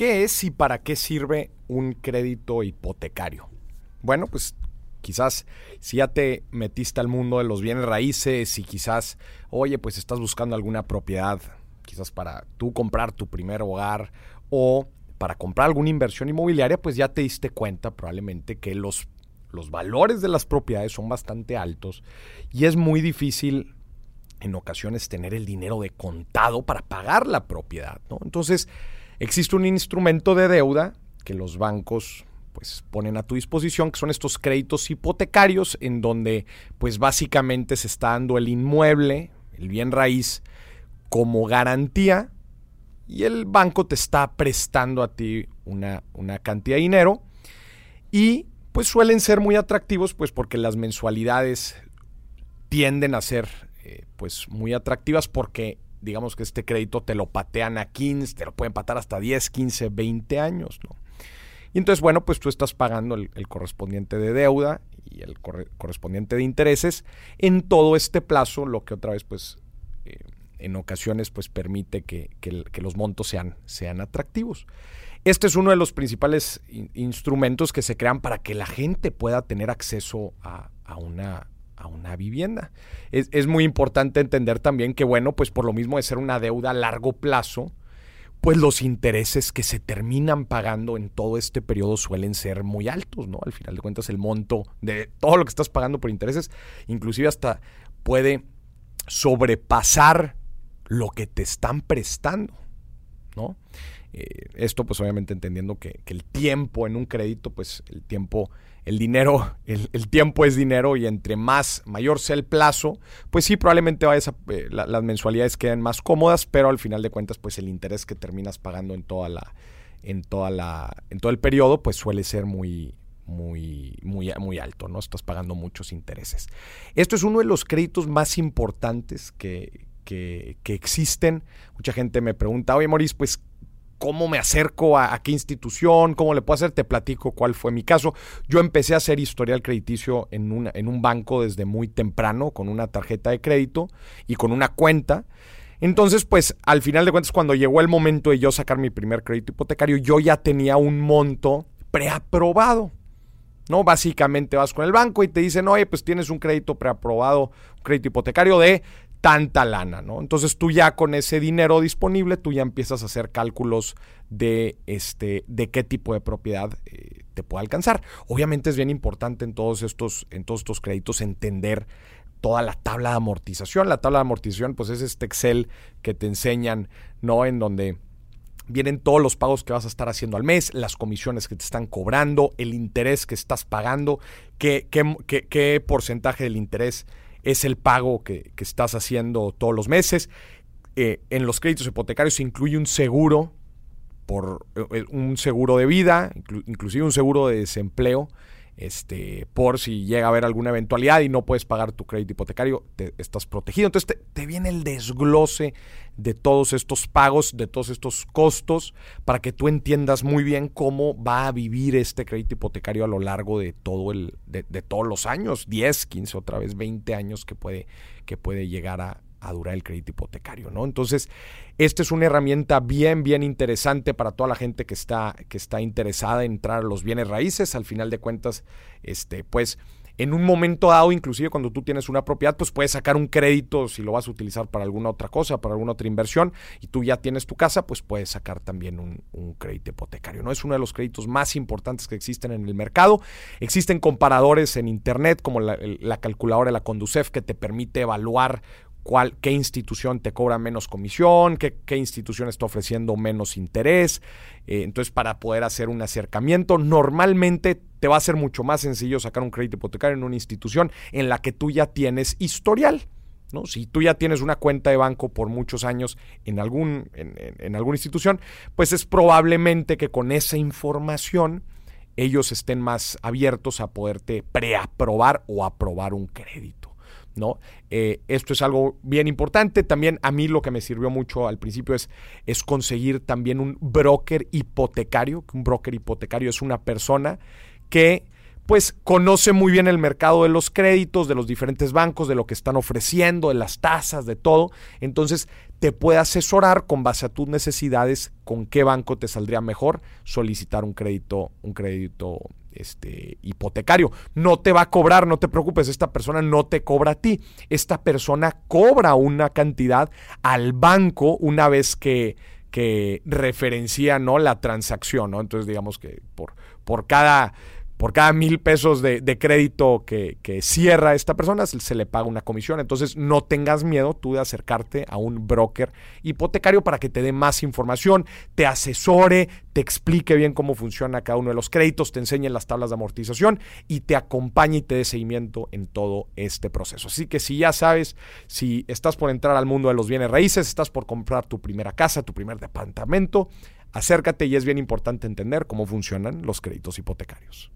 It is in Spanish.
¿Qué es y para qué sirve un crédito hipotecario? Bueno, pues quizás si ya te metiste al mundo de los bienes raíces y quizás, oye, pues estás buscando alguna propiedad, quizás para tú comprar tu primer hogar o para comprar alguna inversión inmobiliaria, pues ya te diste cuenta probablemente que los, los valores de las propiedades son bastante altos y es muy difícil en ocasiones tener el dinero de contado para pagar la propiedad, ¿no? Entonces, existe un instrumento de deuda que los bancos pues ponen a tu disposición, que son estos créditos hipotecarios en donde pues básicamente se está dando el inmueble, el bien raíz como garantía y el banco te está prestando a ti una, una cantidad de dinero. Y pues suelen ser muy atractivos pues porque las mensualidades tienden a ser eh, pues muy atractivas porque digamos que este crédito te lo patean a 15, te lo pueden patar hasta 10, 15, 20 años, ¿no? Y entonces, bueno, pues tú estás pagando el, correspondiente de deuda y el correspondiente de intereses en todo este plazo, lo que otra vez, pues, eh, en ocasiones pues permite que, los montos sean, sean atractivos. Este es uno de los principales instrumentos que se crean para que la gente pueda tener acceso a, una, a una vivienda. Es, es, muy importante entender también que, bueno, pues por lo mismo de ser una deuda a largo plazo, pues los intereses que se terminan pagando en todo este periodo suelen ser muy altos, ¿no? Al final de cuentas, el monto de todo lo que estás pagando por intereses, inclusive hasta puede sobrepasar lo que te están prestando, ¿no? Eh, esto pues obviamente entendiendo que, el tiempo en un crédito, pues el tiempo, el dinero, el, tiempo es dinero y entre más, mayor sea el plazo, pues sí, probablemente vayas eh, las mensualidades queden más cómodas, pero al final de cuentas, pues el interés que terminas pagando en toda la, en toda la, en todo el periodo, pues suele ser muy, muy, muy, muy alto, ¿no? Estás pagando muchos intereses. Esto es uno de los créditos más importantes que, que, existen. Mucha gente me pregunta, oye Maurice, pues ¿cómo me acerco a, qué institución? ¿Cómo le puedo hacer? Te platico cuál fue mi caso. Yo empecé a hacer historial crediticio en, en un banco desde muy temprano, con una tarjeta de crédito y con una cuenta. Entonces, pues al final de cuentas, cuando llegó el momento de yo sacar mi primer crédito hipotecario, yo ya tenía un monto preaprobado. ¿no? Básicamente vas con el banco y te dicen, oye, pues tienes un crédito preaprobado, un crédito hipotecario de tanta lana, ¿no? Entonces tú ya con ese dinero disponible, tú ya empiezas a hacer cálculos de, este, de qué tipo de propiedad eh, te puede alcanzar. Obviamente es bien importante en todos, estos, en todos estos créditos entender toda la tabla de amortización. La tabla de amortización, pues es este Excel que te enseñan, ¿no? En donde vienen todos los pagos que vas a estar haciendo al mes, las comisiones que te están cobrando, el interés que estás pagando, qué, qué, qué, qué porcentaje del interés es el pago que, estás haciendo todos los meses. Eh, en los créditos hipotecarios se incluye un seguro por eh, un seguro de vida, inclusive un seguro de desempleo este, por si llega a haber alguna eventualidad y no puedes pagar tu crédito hipotecario, te, estás protegido. Entonces te, viene el desglose de todos estos pagos, de todos estos costos, para que tú entiendas muy bien cómo va a vivir este crédito hipotecario a lo largo de, todo el, de, todos los años, 10, 15, otra vez 20 años que puede, que puede llegar a, a durar el crédito hipotecario, ¿no? Entonces, esta es una herramienta bien, bien interesante para toda la gente que está, que está interesada en entrar a los bienes raíces. Al final de cuentas, este, pues, en un momento dado, inclusive cuando tú tienes una propiedad, pues puedes sacar un crédito si lo vas a utilizar para alguna otra cosa, para alguna otra inversión, y tú ya tienes tu casa, pues puedes sacar también un, crédito hipotecario. ¿no? Es uno de los créditos más importantes que existen en el mercado. Existen comparadores en Internet como la, la calculadora de la Conducef que te permite evaluar cuál, qué institución te cobra menos comisión, qué, qué institución está ofreciendo menos interés. Eh, entonces, para poder hacer un acercamiento, normalmente te va a ser mucho más sencillo sacar un crédito hipotecario en una institución en la que tú ya tienes historial. ¿no? Si tú ya tienes una cuenta de banco por muchos años en, algún, en, en alguna institución, pues es probablemente que con esa información ellos estén más abiertos a poderte preaprobar o aprobar un crédito. ¿No? Eh, esto es algo bien importante. También a mí lo que me sirvió mucho al principio es, es conseguir también un broker hipotecario, un broker hipotecario es una persona que pues conoce muy bien el mercado de los créditos, de los diferentes bancos, de lo que están ofreciendo, de las tasas, de todo. Entonces te puede asesorar con base a tus necesidades con qué banco te saldría mejor solicitar un crédito, un crédito este, hipotecario. No te va a cobrar, no te preocupes, esta persona no te cobra a ti. Esta persona cobra una cantidad al banco una vez que, que referencia ¿no? la transacción. ¿no? Entonces, digamos que por, por cada por cada mil pesos de, crédito que, cierra esta persona, se, le paga una comisión. Entonces, no tengas miedo tú de acercarte a un broker hipotecario para que te dé más información, te asesore, te explique bien cómo funciona cada uno de los créditos, te enseñe las tablas de amortización y te acompañe y te dé seguimiento en todo este proceso. Así que si ya sabes, si estás por entrar al mundo de los bienes raíces, estás por comprar tu primera casa, tu primer departamento, acércate y es bien importante entender cómo funcionan los créditos hipotecarios.